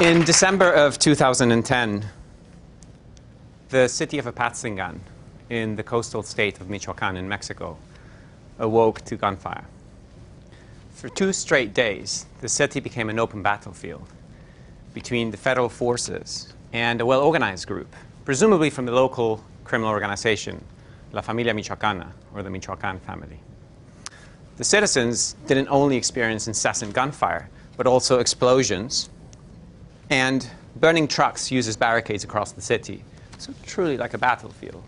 In December of 2010, the city of Apatzingán in the coastal state of Michoacán in Mexico awoke to gunfire. For two straight days, the city became an open battlefield between the federal forces and a well organized group, presumably from the local criminal organization, La Familia Michoacana, or the Michoacán family. The citizens didn't only experience incessant gunfire, but also explosions and burning trucks used as barricades across the city. So, truly like a battlefield.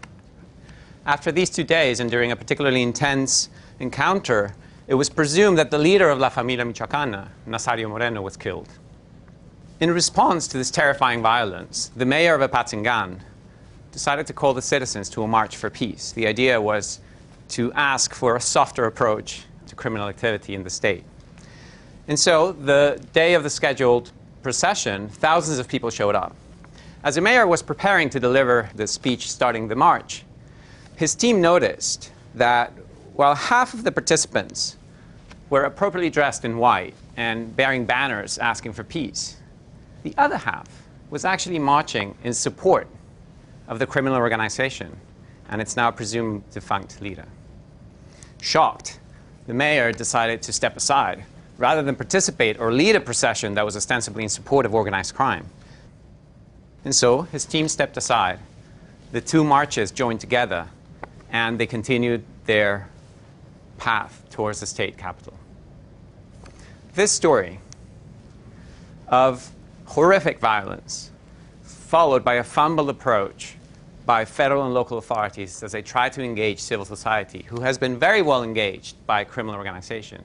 After these two days, and during a particularly intense encounter, it was presumed that the leader of La Familia Michoacana, Nazario Moreno, was killed. In response to this terrifying violence, the mayor of Apatzingán decided to call the citizens to a march for peace. The idea was to ask for a softer approach to criminal activity in the state. And so, the day of the scheduled procession, thousands of people showed up. As the mayor was preparing to deliver the speech starting the march, his team noticed that while half of the participants were appropriately dressed in white and bearing banners asking for peace, the other half was actually marching in support of the criminal organization and its now presumed defunct leader. Shocked, the mayor decided to step aside rather than participate or lead a procession that was ostensibly in support of organized crime. And so his team stepped aside. The two marches joined together and they continued their path towards the state capital. This story of horrific violence, followed by a fumbled approach by federal and local authorities as they try to engage civil society, who has been very well engaged by criminal organization,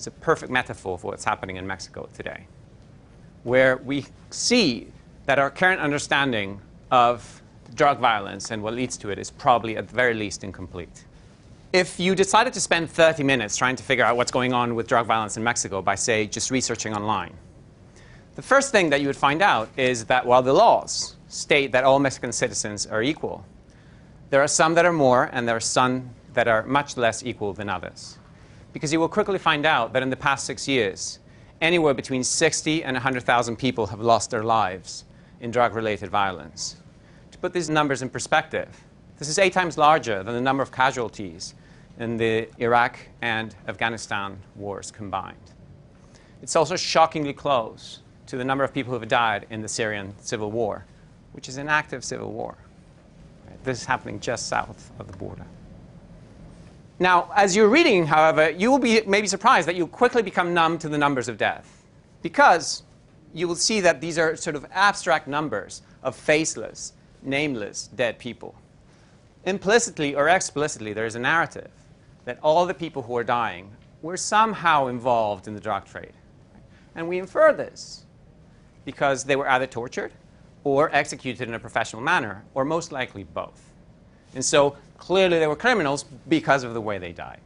is a perfect metaphor for what's happening in Mexico today, where we see that our current understanding of drug violence and what leads to it is probably at the very least incomplete. If you decided to spend 30 minutes trying to figure out what's going on with drug violence in Mexico by, say, just researching online, the first thing that you would find out is that while the laws state that all Mexican citizens are equal, there are some that are more and there are some that are much less equal than others. Because you will quickly find out that in the past six years, anywhere between 60 and 100,000 people have lost their lives in drug related violence. To put these numbers in perspective, this is eight times larger than the number of casualties in the Iraq and Afghanistan wars combined. It's also shockingly close to the number of people who have died in the Syrian civil war, which is an active civil war. This is happening just south of the border. Now, as you're reading, however, you will be maybe surprised that you quickly become numb to the numbers of death because you will see that these are sort of abstract numbers of faceless, nameless dead people. Implicitly or explicitly, there is a narrative that all the people who are dying were somehow involved in the drug trade. And we infer this because they were either tortured or executed in a professional manner, or most likely both. And so clearly they were criminals because of the way they died.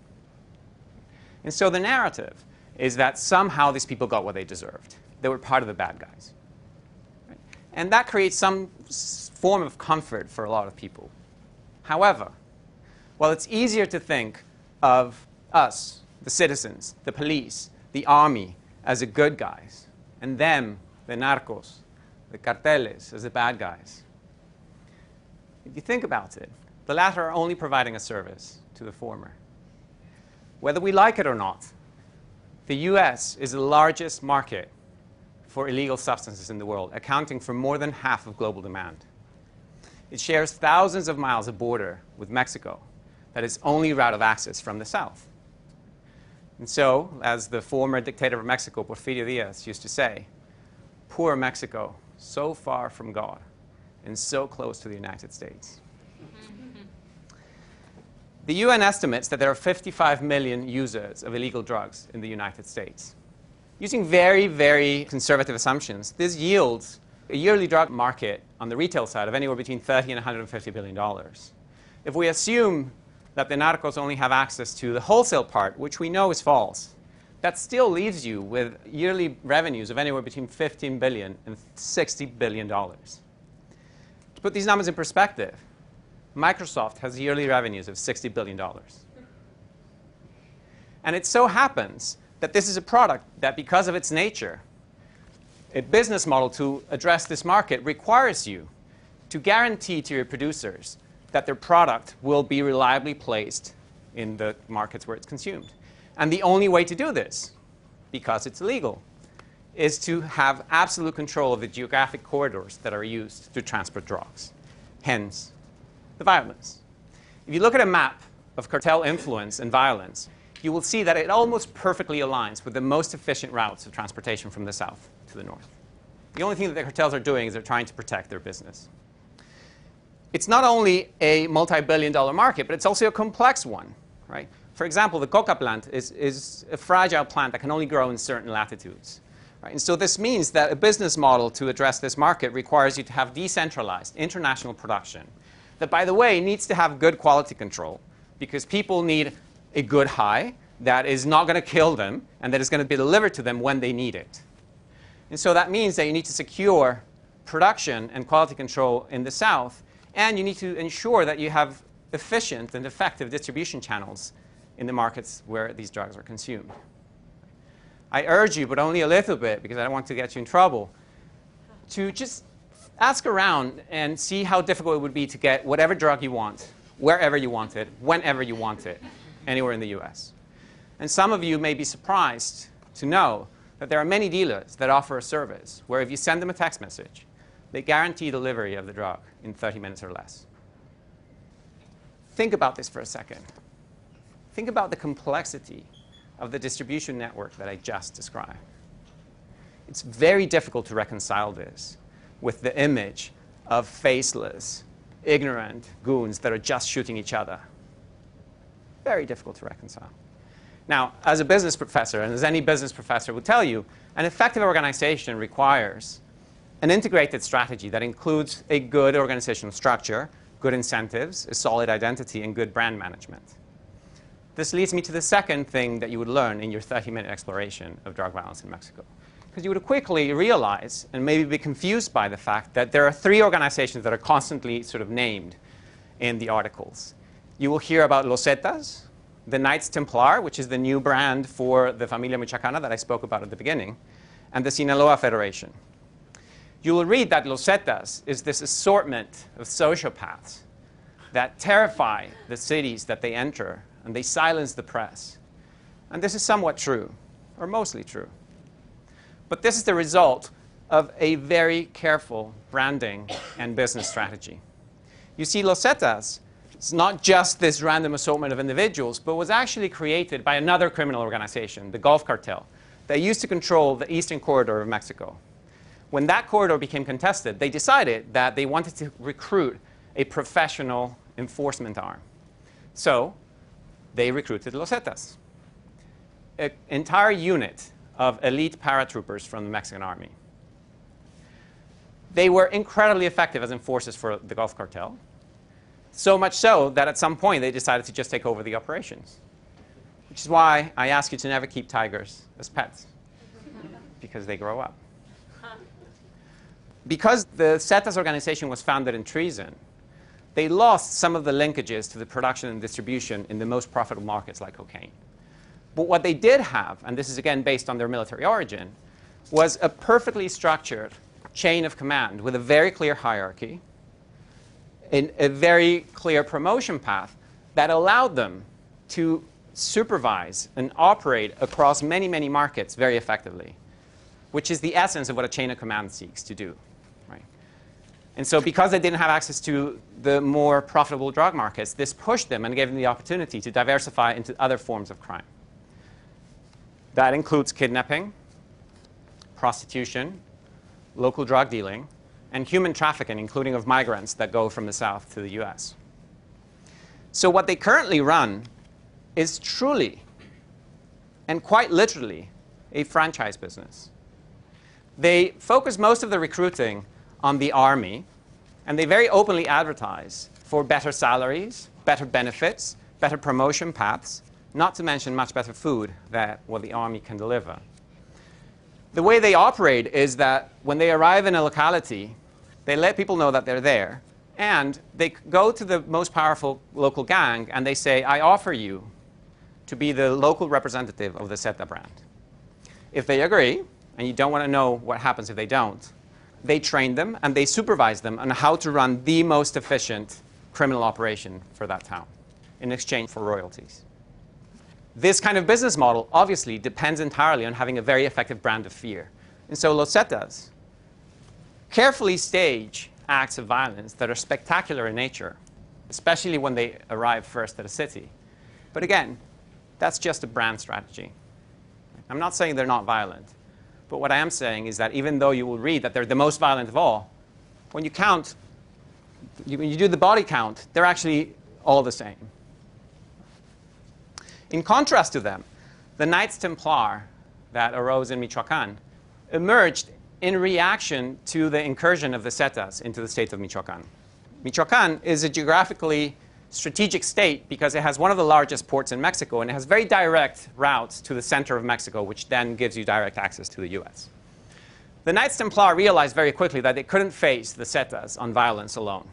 And so the narrative is that somehow these people got what they deserved. They were part of the bad guys. And that creates some form of comfort for a lot of people. However, while it's easier to think of us, the citizens, the police, the army, as the good guys, and them, the narcos, the carteles, as the bad guys. If you think about it, the latter are only providing a service to the former. Whether we like it or not, the US is the largest market for illegal substances in the world, accounting for more than half of global demand. It shares thousands of miles of border with Mexico, that is only route of access from the south. And so, as the former dictator of Mexico, Porfirio Diaz, used to say, poor Mexico, so far from God and so close to the United States. Mm-hmm. The UN estimates that there are 55 million users of illegal drugs in the United States. Using very, very conservative assumptions, this yields a yearly drug market on the retail side of anywhere between 30 and 150 billion dollars. If we assume that the narcos only have access to the wholesale part, which we know is false, that still leaves you with yearly revenues of anywhere between 15 billion and 60 billion dollars. To put these numbers in perspective, Microsoft has yearly revenues of 60 billion dollars. And it so happens that this is a product that, because of its nature, a business model to address this market requires you to guarantee to your producers that their product will be reliably placed in the markets where it's consumed. And the only way to do this, because it's illegal, is to have absolute control of the geographic corridors that are used to transport drugs. Hence, the violence. If you look at a map of cartel influence and violence, you will see that it almost perfectly aligns with the most efficient routes of transportation from the south to the north. The only thing that the cartels are doing is they're trying to protect their business. It's not only a multi billion dollar market, but it's also a complex one. Right? For example, the coca plant is, is a fragile plant that can only grow in certain latitudes. Right? And so this means that a business model to address this market requires you to have decentralized international production that, by the way, needs to have good quality control because people need a good high that is not going to kill them and that is going to be delivered to them when they need it. And so that means that you need to secure production and quality control in the South, and you need to ensure that you have efficient and effective distribution channels in the markets where these drugs are consumed. I urge you, but only a little bit because I don't want to get you in trouble, to just ask around and see how difficult it would be to get whatever drug you want, wherever you want it, whenever you want it, anywhere in the US. And some of you may be surprised to know that there are many dealers that offer a service where if you send them a text message, they guarantee delivery of the drug in 30 minutes or less. Think about this for a second. Think about the complexity of the distribution network that I just described. It's very difficult to reconcile this with the image of faceless, ignorant goons that are just shooting each other. Very difficult to reconcile. Now, as a business professor, and as any business professor will tell you, an effective organization requires an integrated strategy that includes a good organizational structure, good incentives, a solid identity, and good brand management. This leads me to the second thing that you would learn in your 30 minute exploration of drug violence in Mexico. Because you would quickly realize and maybe be confused by the fact that there are three organizations that are constantly sort of named in the articles. You will hear about Los Zetas, the Knights Templar, which is the new brand for the Familia Michoacana that I spoke about at the beginning, and the Sinaloa Federation. You will read that Los Zetas is this assortment of sociopaths that terrify the cities that they enter and they silence the press. And this is somewhat true, or mostly true. But this is the result of a very careful branding and business strategy. You see, Los Zetas it's not just this random assortment of individuals, but was actually created by another criminal organization, the Gulf Cartel, that used to control the eastern corridor of Mexico. When that corridor became contested, they decided that they wanted to recruit a professional enforcement arm. So they recruited Los Zetas, an entire unit of elite paratroopers from the Mexican army. They were incredibly effective as enforcers for the Gulf Cartel. So much so that at some point they decided to just take over the operations. Which is why I ask you to never keep tigers as pets, because they grow up. Because the Zetas organization was founded in treason, they lost some of the linkages to the production and distribution in the most profitable markets like cocaine. But what they did have, and this is again based on their military origin, was a perfectly structured chain of command with a very clear hierarchy in a very clear promotion path that allowed them to supervise and operate across many, many markets very effectively, which is the essence of what a chain of command seeks to do. Right? And so, because they didn't have access to the more profitable drug markets, this pushed them and gave them the opportunity to diversify into other forms of crime. That includes kidnapping, prostitution, local drug dealing, and human trafficking, including of migrants that go from the South to the US. So, what they currently run is truly and quite literally a franchise business. They focus most of the recruiting on the army, and they very openly advertise for better salaries, better benefits, better promotion paths, not to mention much better food than what the army can deliver. The way they operate is that when they arrive in a locality, they let people know that they're there. And they go to the most powerful local gang and they say, I offer you to be the local representative of the Zeta brand. If they agree, and you don't want to know what happens if they don't, they train them and they supervise them on how to run the most efficient criminal operation for that town in exchange for royalties. This kind of business model obviously depends entirely on having a very effective brand of fear. And so Los Zetas carefully stage acts of violence that are spectacular in nature, especially when they arrive first at a city. But again, that's just a brand strategy. I'm not saying they're not violent, but what I am saying is that even though you will read that they're the most violent of all, when you count, when you do the body count, they're actually all the same. In contrast to them, the Knights Templar that arose in Michoacan emerged in reaction to the incursion of the Zetas into the state of Michoacan. Michoacan is a geographically strategic state because it has one of the largest ports in Mexico and it has very direct routes to the center of Mexico, which then gives you direct access to the US. The Knights Templar realized very quickly that they couldn't face the Zetas on violence alone.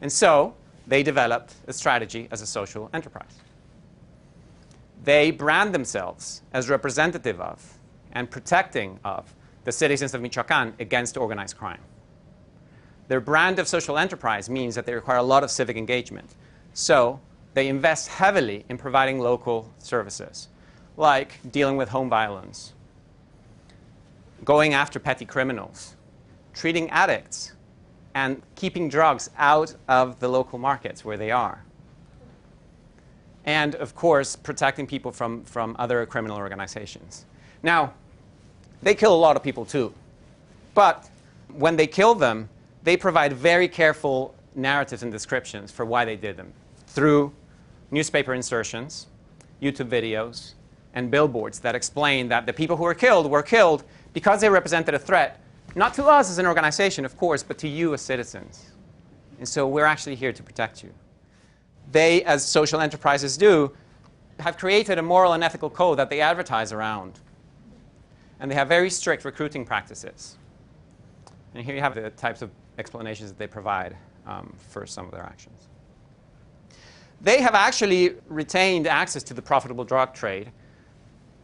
And so they developed a strategy as a social enterprise. They brand themselves as representative of and protecting of the citizens of Michoacan against organized crime. Their brand of social enterprise means that they require a lot of civic engagement. So they invest heavily in providing local services, like dealing with home violence, going after petty criminals, treating addicts, and keeping drugs out of the local markets where they are. And of course, protecting people from, from other criminal organizations. Now, they kill a lot of people too. But when they kill them, they provide very careful narratives and descriptions for why they did them through newspaper insertions, YouTube videos, and billboards that explain that the people who were killed were killed because they represented a threat, not to us as an organization, of course, but to you as citizens. And so we're actually here to protect you. They, as social enterprises do, have created a moral and ethical code that they advertise around. And they have very strict recruiting practices. And here you have the types of explanations that they provide um, for some of their actions. They have actually retained access to the profitable drug trade.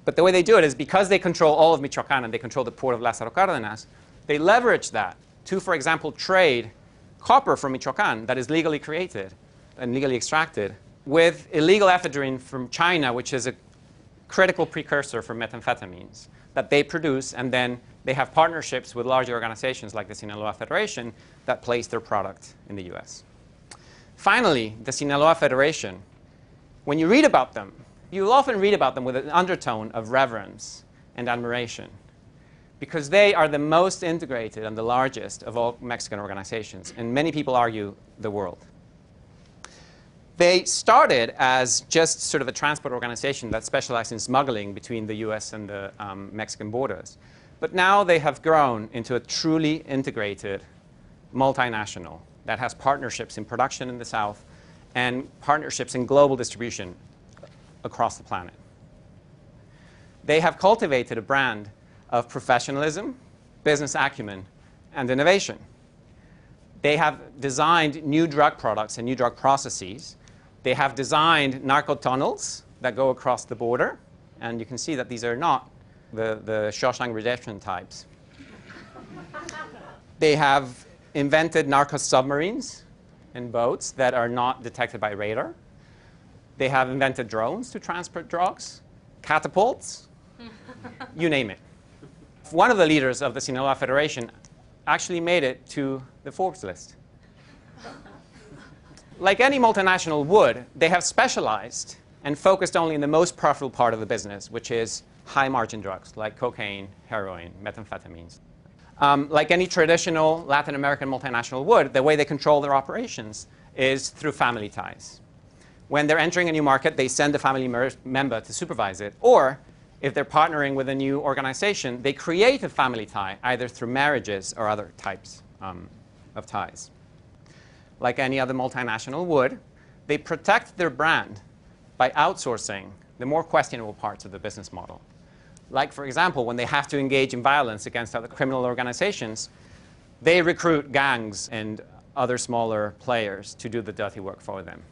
But the way they do it is because they control all of Michoacan and they control the port of Lázaro Cárdenas, they leverage that to, for example, trade copper from Michoacan that is legally created and legally extracted with illegal ephedrine from China, which is a critical precursor for methamphetamines that they produce, and then they have partnerships with large organizations like the Sinaloa Federation that place their product in the US. Finally, the Sinaloa Federation, when you read about them, you'll often read about them with an undertone of reverence and admiration because they are the most integrated and the largest of all Mexican organizations, and many people argue the world. They started as just sort of a transport organization that specialized in smuggling between the US and the um, Mexican borders. But now they have grown into a truly integrated multinational that has partnerships in production in the South and partnerships in global distribution across the planet. They have cultivated a brand of professionalism, business acumen, and innovation. They have designed new drug products and new drug processes they have designed narco tunnels that go across the border, and you can see that these are not the, the Shawshank Redemption types. they have invented narco submarines and boats that are not detected by radar. They have invented drones to transport drugs, catapults, you name it. One of the leaders of the Sinaloa Federation actually made it to the Forbes list like any multinational would, they have specialized and focused only in the most profitable part of the business, which is high margin drugs like cocaine, heroin, methamphetamines. Um, like any traditional Latin American multinational would, the way they control their operations is through family ties. When they're entering a new market, they send a family mer- member to supervise it. Or if they're partnering with a new organization, they create a family tie, either through marriages or other types um, of ties like any other multinational would, they protect their brand by outsourcing the more questionable parts of the business model. Like, for example, when they have to engage in violence against other criminal organizations, they recruit gangs and other smaller players to do the dirty work for them.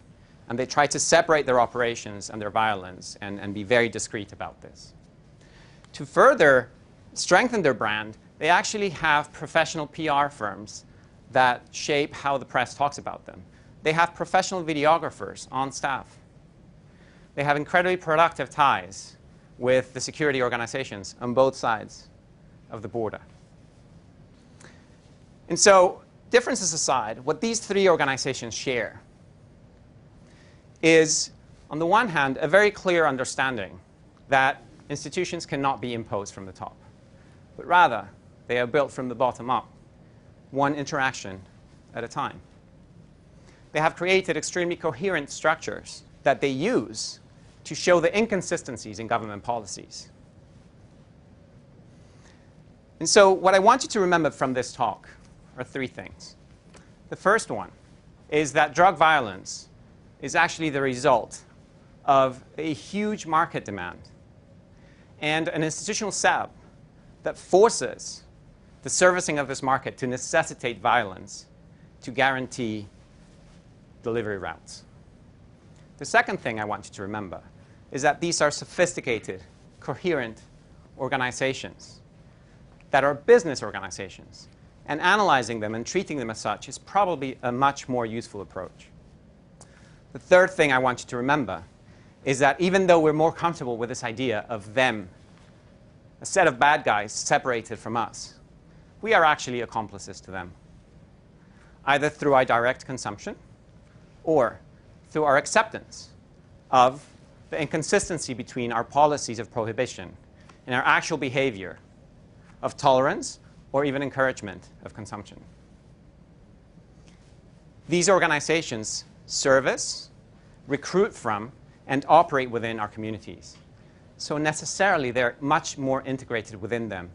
And they try to separate their operations and their violence and, and be very discreet about this. To further strengthen their brand, they actually have professional PR firms that shape how the press talks about them. They have professional videographers on staff. They have incredibly productive ties with the security organizations on both sides of the border. And so, differences aside, what these three organizations share is, on the one hand, a very clear understanding that institutions cannot be imposed from the top, but rather they are built from the bottom up, one interaction at a time. They have created extremely coherent structures that they use to show the inconsistencies in government policies. And so, what I want you to remember from this talk are three things. The first one is that drug violence is actually the result of a huge market demand and an institutional setup that forces the servicing of this market to necessitate violence to guarantee delivery routes. The second thing I want you to remember is that these are sophisticated, coherent organizations that are business organizations. And analyzing them and treating them as such is probably a much more useful approach. The third thing I want you to remember is that even though we're more comfortable with this idea of them, a set of bad guys separated from us, we are actually accomplices to them, either through our direct consumption or through our acceptance of the inconsistency between our policies of prohibition and our actual behavior of tolerance or even encouragement of consumption. These organizations service, recruit from, and operate within our communities. So necessarily, they're much more integrated within them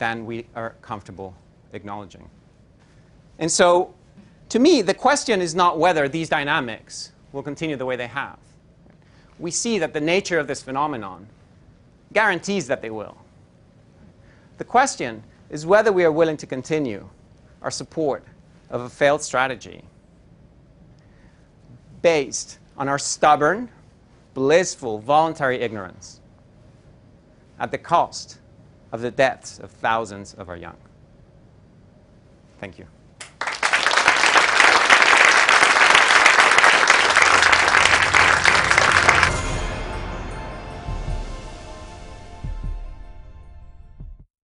than we are comfortable acknowledging. And so, to me, the question is not whether these dynamics will continue the way they have we see that the nature of this phenomenon guarantees that they will. The question is whether we are willing to continue our support of a failed strategy based on our stubborn, blissful, voluntary ignorance at the cost of the deaths of thousands of our young. Thank you.